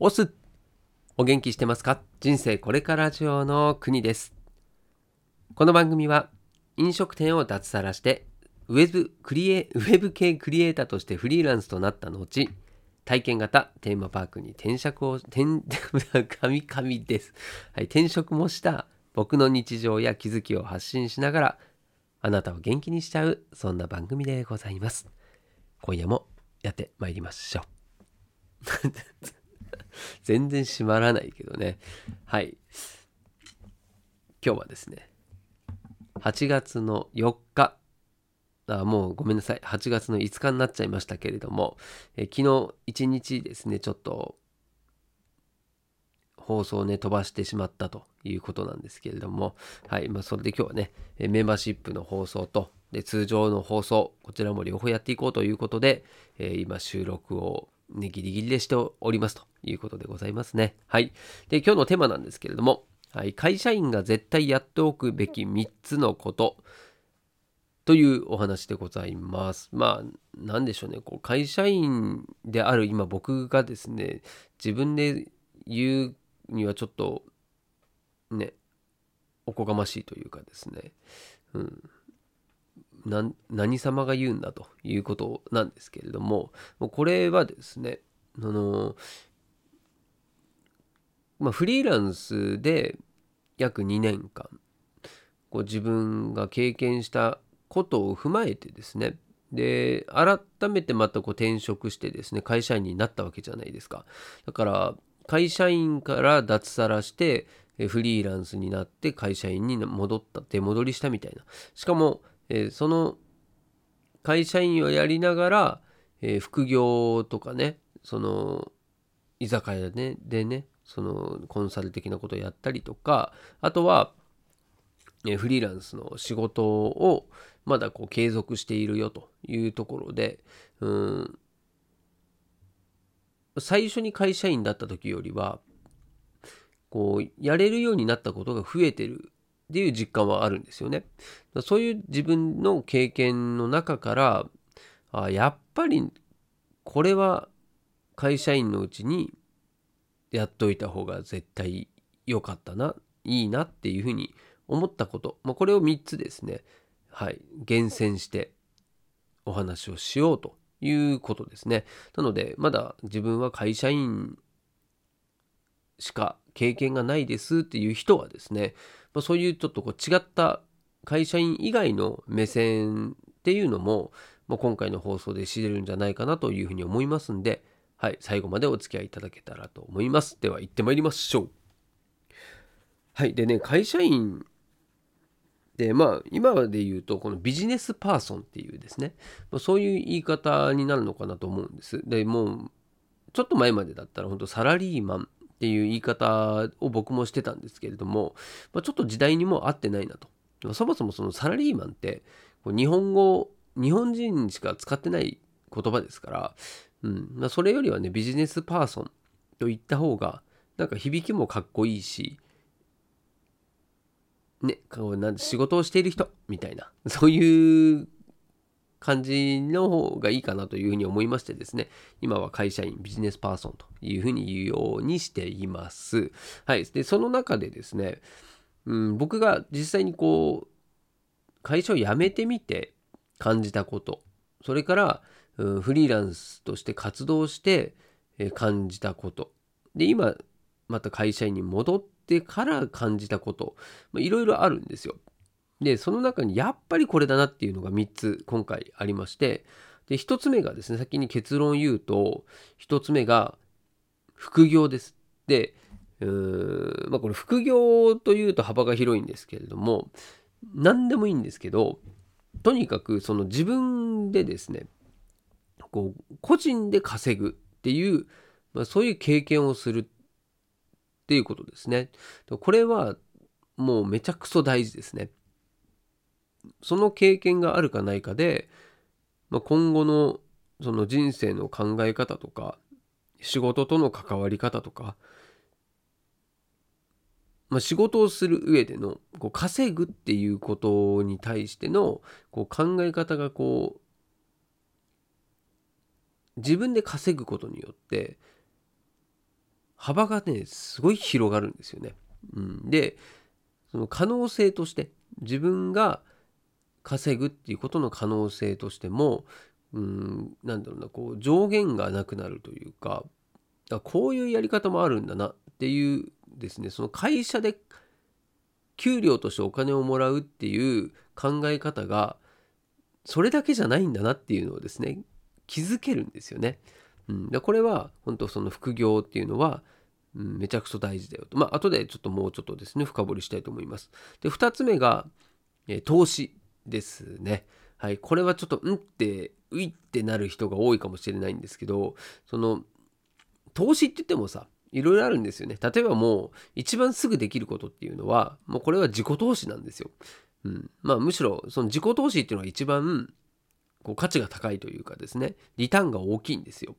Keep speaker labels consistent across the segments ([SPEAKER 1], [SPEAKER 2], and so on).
[SPEAKER 1] オスお元気してますか？人生これからジオの国です。この番組は飲食店を脱サラしてウェブクリエウェブ系クリエイターとしてフリーランスとなった後体験型テーマパークに転職を転 神々です、はい、転職もした僕の日常や気づきを発信しながらあなたを元気にしちゃうそんな番組でございます。今夜もやってまいりましょう。全然閉まらないけどね。はい。今日はですね、8月の4日、あもうごめんなさい、8月の5日になっちゃいましたけれども、え昨日一日ですね、ちょっと放送をね、飛ばしてしまったということなんですけれども、はい、まあ、それで今日はね、メンバーシップの放送と、で通常の放送、こちらも両方やっていこうということで、えー、今収録をね、ギリギリでしておりますということでございますね。はい。で、今日のテーマなんですけれども、はい、会社員が絶対やっておくべき3つのことというお話でございます。まあ、なんでしょうね。こう会社員である今僕がですね、自分で言うにはちょっと、ね、おこがましいというかですね、うん、何様が言うんだということなんですけれどもこれはですねあのまあ、フリーランスで約2年間こう自分が経験したことを踏まえてですねで改めてまたこう転職してですね会社員になったわけじゃないですか。だから会社員から脱サラしてフリーランスになって会社員に戻った出戻りしたみたいな。しかもえ、その会社員をやりながら、え、副業とかねその居酒屋でねでねそのコンサル的なことをやったりとかあとは、え、フリーランスの仕事をまだこう継続しているよというところでうん最初に会社員だった時よりはこうやれるようになったことが増えてるっていう実感はあるんですよね。そういう自分の経験の中からあやっぱりこれは会社員のうちにやっといた方が絶対良かったないいなっていうふうに思ったこと、まあ、これを3つですねはい厳選してお話をしようということですね。なのでまだ自分は会社員しか経験がないですっていう人はですねまあ、そういうちょっとこう違った会社員以外の目線っていうのも、まあ、今回の放送で知れるんじゃないかなというふうに思いますんで、はい、最後までお付き合いいただけたらと思います。では行ってまいりましょう。はい。でね、会社員で、まあ、今で言うと、このビジネスパーソンっていうですね、まあ、そういう言い方になるのかなと思うんです。で、もう、ちょっと前までだったら、本当サラリーマンっていう言い方を僕もしてたんですけれども、まあ、ちょっと時代にも合ってないなと。そもそもそのサラリーマンって日本語日本人しか使ってない言葉ですから、うんまあ、それよりはねビジネスパーソンと言った方がなんか響きもかっこいいしね、なん仕事をしている人みたいなそういう感じの方がいいかなというふうに思いましてですね、今は会社員、ビジネスパーソンというふうに言うようにしています。はい。で、その中でですね、うん、僕が実際にこう、会社を辞めてみて感じたこと、それから、うん、フリーランスとして活動して感じたこと、で、今、また会社員に戻ってから感じたこと、いろいろあるんですよ。で、その中にやっぱりこれだなっていうのが3つ今回ありまして、で、1つ目がですね、先に結論言うと、1つ目が副業です。で、うーんまあこれ副業というと幅が広いんですけれども、何でもいいんですけど、とにかくその自分でですね、こう個人で稼ぐっていう、まあ、そういう経験をするっていうことですね。これはもうめちゃくそ大事ですね。その経験があるかないかで、まあ、今後のその人生の考え方とか仕事との関わり方とか、まあ、仕事をする上でのこう稼ぐっていうことに対してのこう考え方がこう自分で稼ぐことによって幅がねすごい広がるんですよね。うん、でその可能性として自分が稼ぐっていうことの可能性としてもうんなんだろうなこう上限がなくなるというかこういうやり方もあるんだなっていうですねその会社で給料としてお金をもらうっていう考え方がそれだけじゃないんだなっていうのをですね気づけるんですよね。うん、でこれは本当その副業っていうのは、うん、めちゃくちゃ大事だよと。まあ後でちょっともうちょっとですね深掘りしたいと思います。で2つ目が、え投資ですね。はい、これはちょっとうんってういってなる人が多いかもしれないんですけどその投資って言ってもさいろいろあるんですよね。例えばもう一番すぐできることっていうのはもうこれは自己投資なんですよ。うん、まあむしろその自己投資っていうのが一番こう価値が高いというかですねリターンが大きいんですよ。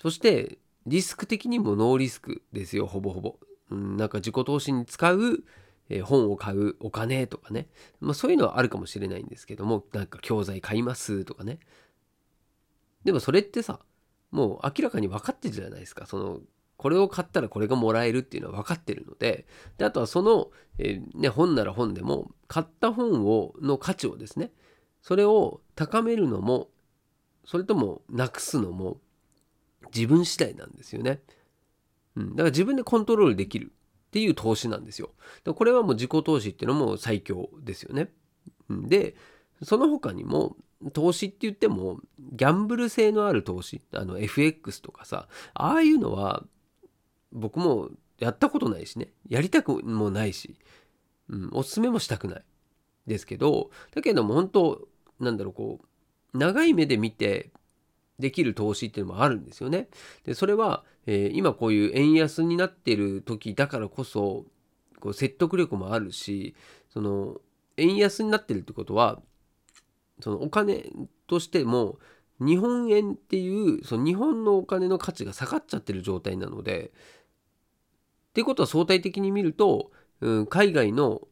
[SPEAKER 1] そしてリスク的にもノーリスクですよほぼほぼ。うん、なんか自己投資に使うえ本を買うお金とかね、まあ、そういうのはあるかもしれないんですけどもなんか教材買いますとかね。でもそれってさもう明らかに分かってるじゃないですか。そのこれを買ったらこれがもらえるっていうのは分かってるので。であとはその、えー、ね、本なら本でも買った本をの価値をですねそれを高めるのもそれともなくすのも自分次第なんですよね。うん、だから自分でコントロールできる。っていう投資なんですよ。これはもう自己投資っていうのも最強ですよね。でその他にも投資って言ってもギャンブル性のある投資あの FX とかさああいうのは僕もやったことないしねやりたくもないし、うん、おすすめもしたくないですけどだけども本当なんだろうこう長い目で見てできる投資っていうのもあるんですよね。でそれは、えー、今こういう円安になってる時だからこそこう説得力もあるしその円安になってるってことはそのお金としても日本円っていうその日本のお金の価値が下がっちゃってる状態なのでってことは相対的に見ると、うん、海外の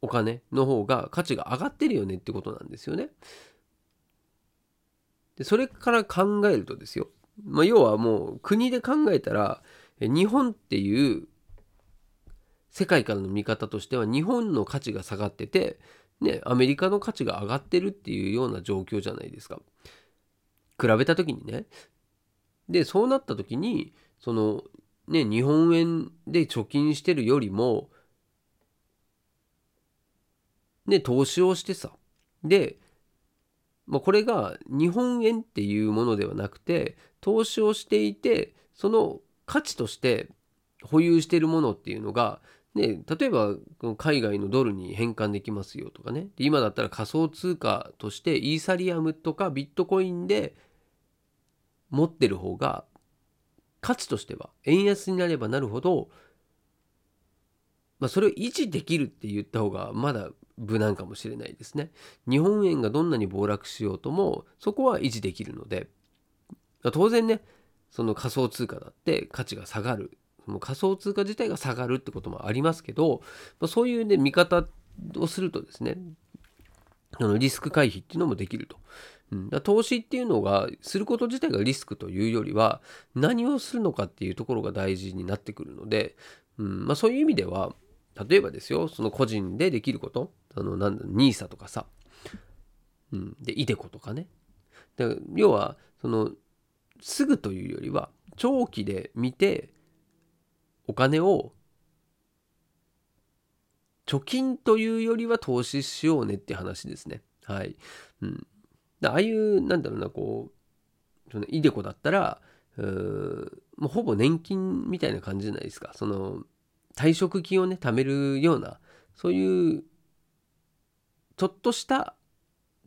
[SPEAKER 1] お金の方が価値が上がってるよねってことなんですよね。でそれから考えるとですよ、まあ、要はもう国で考えたら日本っていう世界からの見方としては日本の価値が下がってて、ね、アメリカの価値が上がってるっていうような状況じゃないですか。比べた時にね。でそうなった時にそのね日本円で貯金してるよりもね投資をしてさでまあ、これが日本円っていうものではなくて投資をしていてその価値として保有しているものっていうのが、ね、例えば海外のドルに変換できますよとかね。今だったら仮想通貨としてイーサリアムとかビットコインで持ってる方が価値としては円安になればなるほど、まあ、それを維持できるって言った方がまだ無難かもしれないですね。日本円がどんなに暴落しようともそこは維持できるので当然ねその仮想通貨だって価値が下がるその仮想通貨自体が下がるってこともありますけど、まあ、そういうね見方をするとですねあのリスク回避っていうのもできると。うん、だ投資っていうのがすること自体がリスクというよりは何をするのかっていうところが大事になってくるので、うんまあ、そういう意味では例えばですよその個人でできることあのなんだ NISA とかさ、うん、で iDeCo とかねで要はそのすぐというよりは長期で見てお金を貯金というよりは投資しようねって話ですね。はい。うん。ああいう、なんだろうな、こう、そのイデコだったら、うもうほぼ年金みたいな感じじゃないですか。その、退職金をね、貯めるような、そういうちょっとした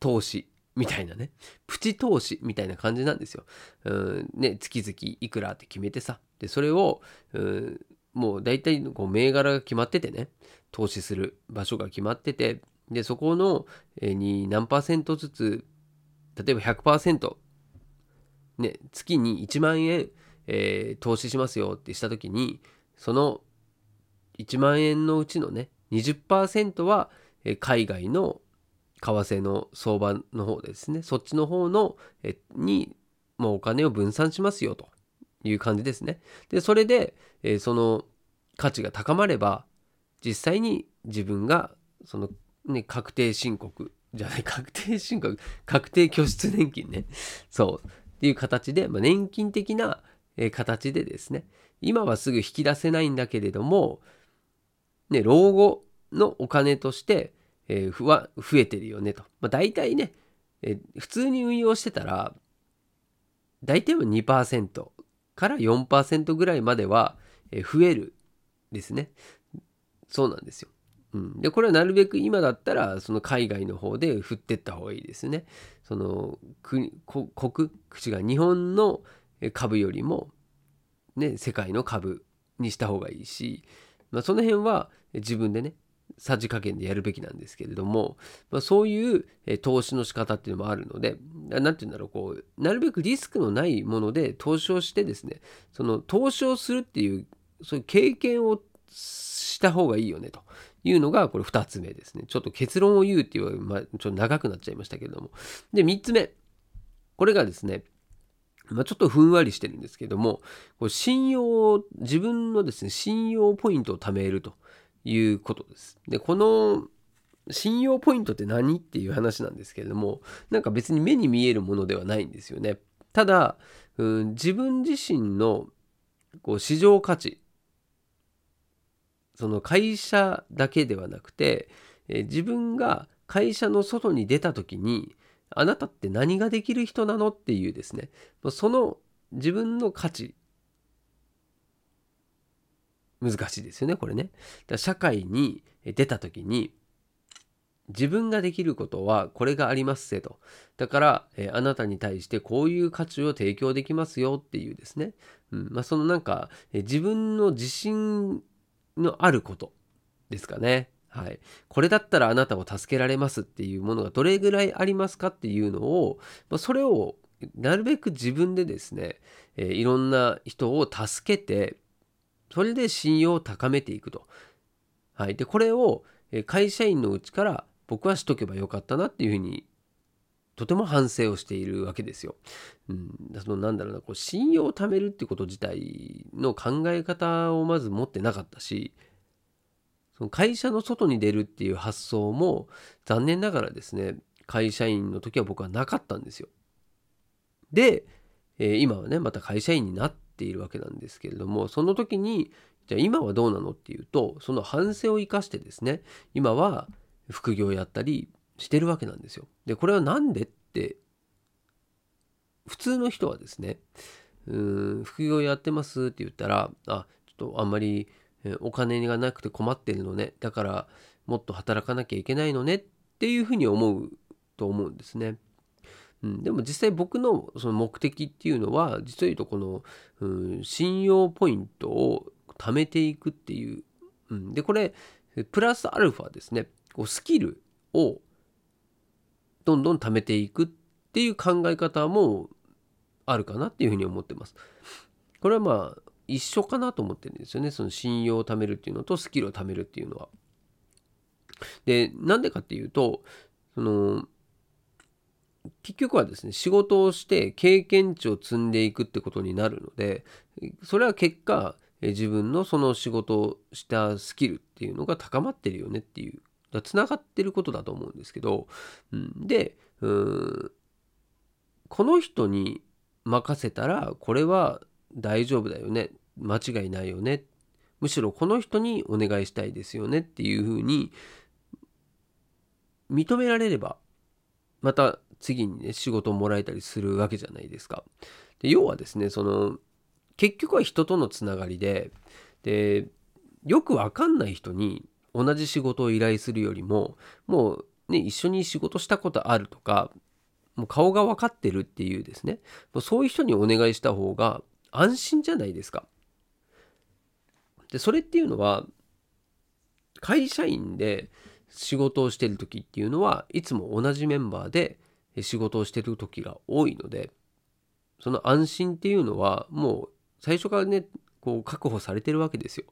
[SPEAKER 1] 投資みたいなねプチ投資みたいな感じなんですよ。うんね月々いくらって決めてさでそれをうんもう大体こう銘柄が決まっててね投資する場所が決まっててでそこのに何パーセントずつ例えば100%ね月に1万円、えー、投資しますよってした時にその1万円のうちのね20%は海外の為替の相場の方ですねそっちの方のにもうお金を分散しますよという感じですね。で、それで、その価値が高まれば、実際に自分が、その、ね、確定申告、じゃない、確定申告、確定拠出年金ね。そう。っていう形で、まあ、年金的な、形でですね、今はすぐ引き出せないんだけれども、ね、老後のお金として、えー、は増えてるよねと。まあ、大体ね、えー、普通に運用してたら、大体は2%から4%ぐらいまではえ増えるですね。そうなんですよ。うん、でこれはなるべく今だったらその海外の方で振ってった方がいいですね。その国国口が日本の株よりも、ね、世界の株にした方がいいし、まあ、その辺は自分でねさじ加減でやるべきなんですけれども、まあ、そういう投資の仕方っていうのもあるので何て言うんだろうこうなるべくリスクのないもので投資をしてですねその投資をするっていうそういう経験をした方がいいよねというのがこれ2つ目ですね。ちょっと結論を言うっていう、まあ、ちょっと長くなっちゃいましたけれども。で3つ目。これがですねまあ、ちょっとふんわりしてるんですけども、これ信用、自分のですね、信用ポイントを貯めるということです。で、この信用ポイントって何っていう話なんですけれども、なんか別に目に見えるものではないんですよね。ただ、うん、自分自身のこう市場価値、その会社だけではなくて、え自分が会社の外に出た時に、あなたって何ができる人なのっていうですね、その自分の価値難しいですよねこれね。だ社会に出た時に自分ができることはこれがありますせと。だから、えあなたに対してこういう価値を提供できますよっていうですね。うんまあ、そのなんか、え自分の自信のあることですかね。はい。これだったらあなたを助けられますっていうものがどれぐらいありますかっていうのを、まあ、それをなるべく自分でですね、えー、いろんな人を助けて、それで信用を高めていくと。はい。で、これを会社員のうちから僕はしとけばよかったなっていうふうに、とても反省をしているわけですよ。うん。そのなんだろうな、こう、信用を貯めるってこと自体の考え方をまず持ってなかったし、その会社の外に出るっていう発想も残念ながらですね、会社員の時は僕はなかったんですよ。で、えー、今はね、また会社員になっているわけなんですけれどもその時にじゃあ今はどうなのっていうとその反省を生かしてですね今は副業やったりしてるわけなんですよ。でこれは何でって普通の人はですねうん副業やってますって言ったらあちょっとあんまりお金がなくて困ってるのね。だからもっと働かなきゃいけないのね。っていうふうに思うと思うんですね。うん、でも実際僕のその目的っていうのは実を言うとこの、うん、信用ポイントを貯めていくっていう、うん、でこれプラスアルファですね。こうスキルをどんどん貯めていくっていう考え方もあるかなっていうふうに思ってます。これはまあ一緒かなと思ってるんですよねその信用を貯めるっていうのとスキルを貯めるっていうのは。でなんでかっていうとその結局はですね仕事をして経験値を積んでいくってことになるのでそれは結果自分のその仕事をしたスキルっていうのが高まってるよねっていうつながってることだと思うんですけど、うん、でうんこの人に任せたらこれは大丈夫だよね間違いないよねむしろこの人にお願いしたいですよねっていうふうに認められればまた次にね仕事をもらえたりするわけじゃないですか。で要はですねその結局は人とのつながりででよくわかんない人に同じ仕事を依頼するよりももうね一緒に仕事したことあるとかもう顔が分かってるっていうですねそういう人にお願いした方が安心じゃないですか。でそれっていうのは会社員で仕事をしてる時っていうのはいつも同じメンバーで仕事をしてる時が多いのでその安心っていうのはもう最初からねこう確保されてるわけですよ。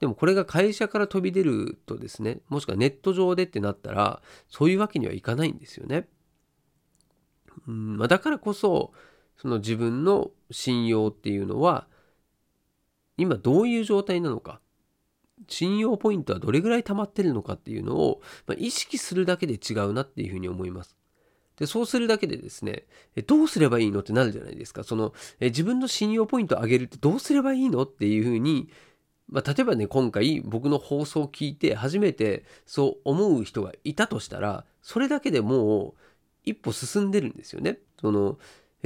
[SPEAKER 1] でもこれが会社から飛び出るとですねもしくはネット上でってなったらそういうわけにはいかないんですよね。うんまあ、だからこそその自分の信用っていうのは今どういう状態なのか信用ポイントはどれぐらい溜まってるのかっていうのを、まあ、意識するだけで違うなっていうふうに思います。でそうするだけでですねどうすればいいのってなるじゃないですかそのえ自分の信用ポイントを上げるってどうすればいいのっていうふうに、まあ、例えばね今回僕の放送を聞いて初めてそう思う人がいたとしたらそれだけでもう一歩進んでるんですよね。その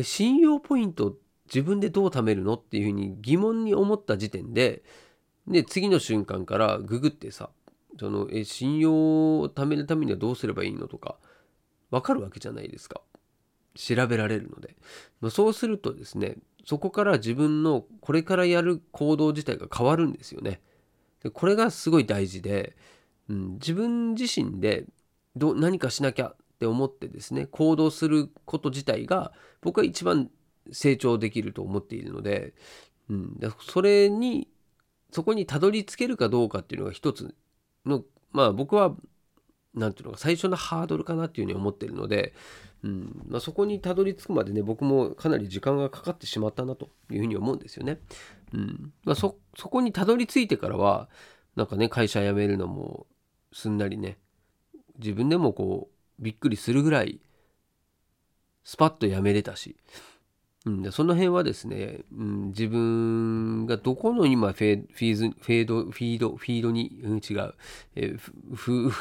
[SPEAKER 1] 信用ポイント自分でどう貯めるのっていうふうに疑問に思った時点でで次の瞬間からググってさそのえ信用を貯めるためにはどうすればいいのとかわかるわけじゃないですか。調べられるので、まあ、そうするとですねそこから自分のこれからやる行動自体が変わるんですよね。でこれがすごい大事で、うん、自分自身でど何かしなきゃって思ってですね行動すること自体が僕は一番成長できると思っているので、うん、それにそこにたどり着けるかどうかっていうのが一つのまあ僕は何ていうのか最初のハードルかなっていうふうに思ってるので、うん。まあ、そこにたどり着くまでね僕もかなり時間がかかってしまったなというふうに思うんですよね。うん。まあ、そそこにたどり着いてからはなんかね会社辞めるのもすんなりね自分でもこうびっくりするぐらいスパッと辞めれたし、うん、その辺はですね、うん、自分がどこの今フェフィーズフェードフィードフィードに、うん、違う、え、ふふ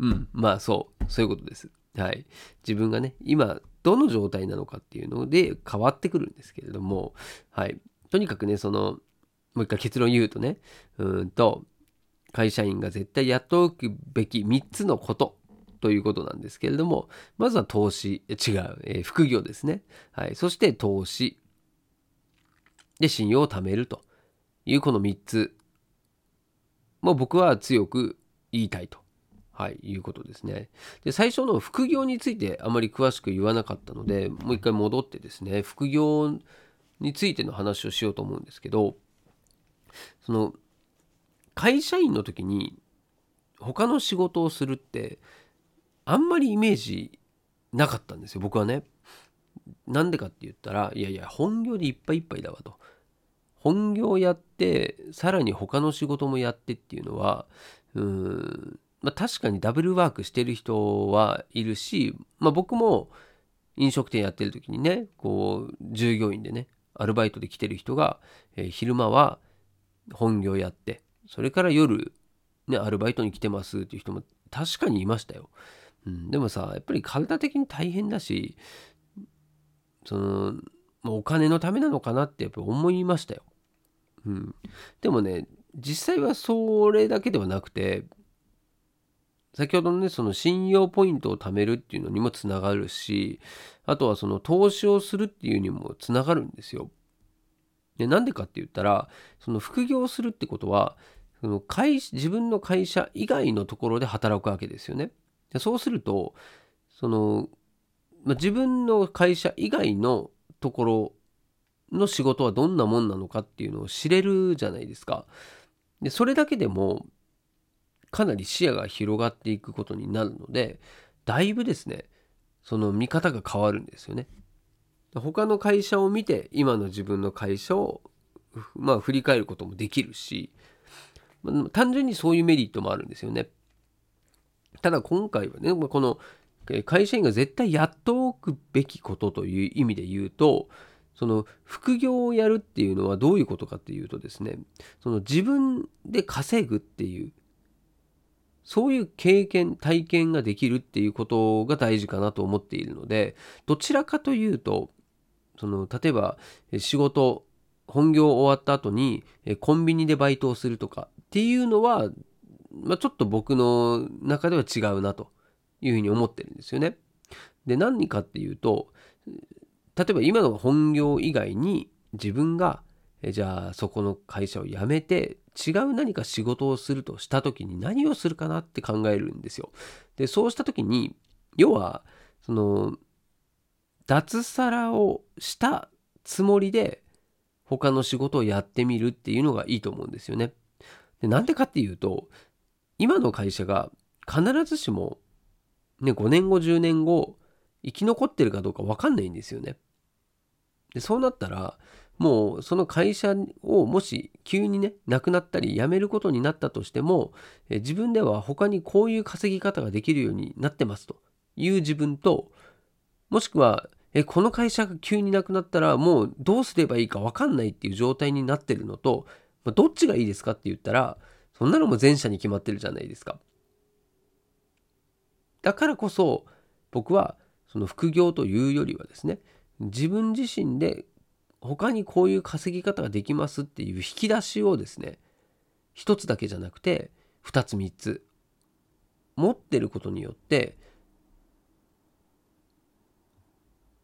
[SPEAKER 1] うん、まあそう、そういうことです。はい。自分がね、今、どの状態なのかっていうので変わってくるんですけれども、はい。とにかくね、その、もう一回結論言うとね、うんと、会社員が絶対やっておくべき3つのことということなんですけれども、まずは投資、違う、えー、副業ですね。はい。そして投資。で、信用を貯めるというこの3つもう僕は強く言いたいとはい、いうことですね。で、最初の副業についてあまり詳しく言わなかったので、もう一回戻ってですね、副業についての話をしようと思うんですけど、その、会社員の時に他の仕事をするって、あんまりイメージなかったんですよ、僕はね。なんでかって言ったら、いやいや、本業でいっぱいいっぱいだわと。本業やって、さらに他の仕事もやってっていうのは、うーん、まあ、確かにダブルワークしてる人はいるし、まあ、僕も飲食店やってる時にねこう従業員でねアルバイトで来てる人が、えー、昼間は本業やってそれから夜ねアルバイトに来てますっていう人も確かにいましたよ、うん、でもさやっぱり体的に大変だしそのお金のためなのかなってやっぱ思いましたよ、うん、でもね実際はそれだけではなくて先ほどのね、その信用ポイントを貯めるっていうのにもつながるし、あとはその投資をするっていうにもつながるんですよ。で、なんでかって言ったら、その副業するってことは、その会自分の会社以外のところで働くわけですよね。そうすると、その、まあ、自分の会社以外のところの仕事はどんなもんなのかっていうのを知れるじゃないですか。で、それだけでも、かなり視野が広がっていくことになるのでだいぶですねその見方が変わるんですよね。他の会社を見て今の自分の会社をまあ振り返ることもできるし単純にそういうメリットもあるんですよね。ただ今回はねこの会社員が絶対やっておくべきことという意味で言うとその副業をやるっていうのはどういうことかっていうとですねその自分で稼ぐっていうそういう経験、体験ができるっていうことが大事かなと思っているので、どちらかというと、その、例えば仕事、本業終わった後にコンビニでバイトをするとかっていうのは、まあ、ちょっと僕の中では違うなというふうに思ってるんですよね。で、何かっていうと、例えば今の本業以外に自分がじゃあそこの会社を辞めて違う何か仕事をするとした時に何をするかなって考えるんですよ。でそうした時に要はその脱サラをしたつもりで他の仕事をやってみるっていうのがいいと思うんですよね。でなんでかっていうと今の会社が必ずしも、ね、5年後10年後生き残ってるかどうか分かんないんですよね。でそうなったらもうその会社をもし急にねなくなったり辞めることになったとしても自分では他にこういう稼ぎ方ができるようになってますという自分ともしくはえこの会社が急になくなったらもうどうすればいいか分かんないっていう状態になってるのと、まあ、どっちがいいですかって言ったらそんなのも前者に決まってるじゃないですか。だからこそ僕はその副業というよりはですね自分自身で他にこういう稼ぎ方ができますっていう引き出しをですね一つだけじゃなくて二つ三つ持ってることによって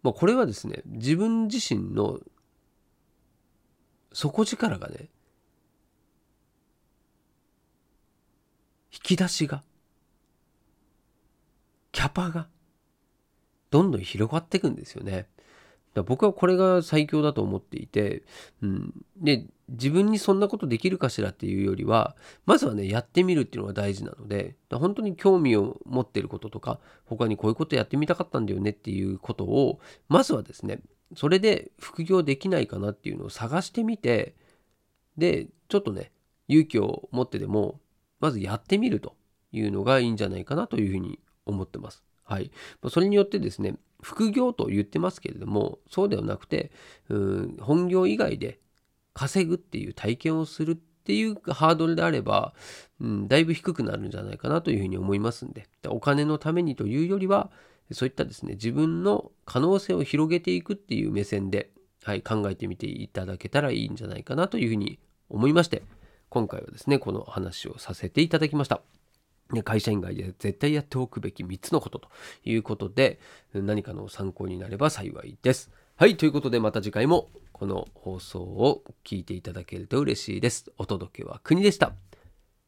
[SPEAKER 1] まあこれはですね自分自身の底力がね引き出しがキャパがどんどん広がっていくんですよね。だ僕はこれが最強だと思っていて、うん、で自分にそんなことできるかしらっていうよりはまずはねやってみるっていうのが大事なので本当に興味を持ってることとか他にこういうことやってみたかったんだよねっていうことをまずはですねそれで副業できないかなっていうのを探してみてでちょっとね勇気を持ってでもまずやってみるというのがいいんじゃないかなというふうに思ってます。はい。それによってですね、副業と言ってますけれども、そうではなくて、うん本業以外で稼ぐっていう体験をするっていうハードルであれば、うん、だいぶ低くなるんじゃないかなというふうに思いますんで、お金のためにというよりは、そういったですね、自分の可能性を広げていくっていう目線で、はい、考えてみていただけたらいいんじゃないかなというふうに思いまして、今回はですね、この話をさせていただきました。会社員外で絶対やっておくべき3つのことということで何かの参考になれば幸いです。はい、ということでまた次回もこの放送を聞いていただけると嬉しいです。お届けは国でした。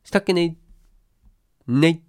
[SPEAKER 1] したっけねねい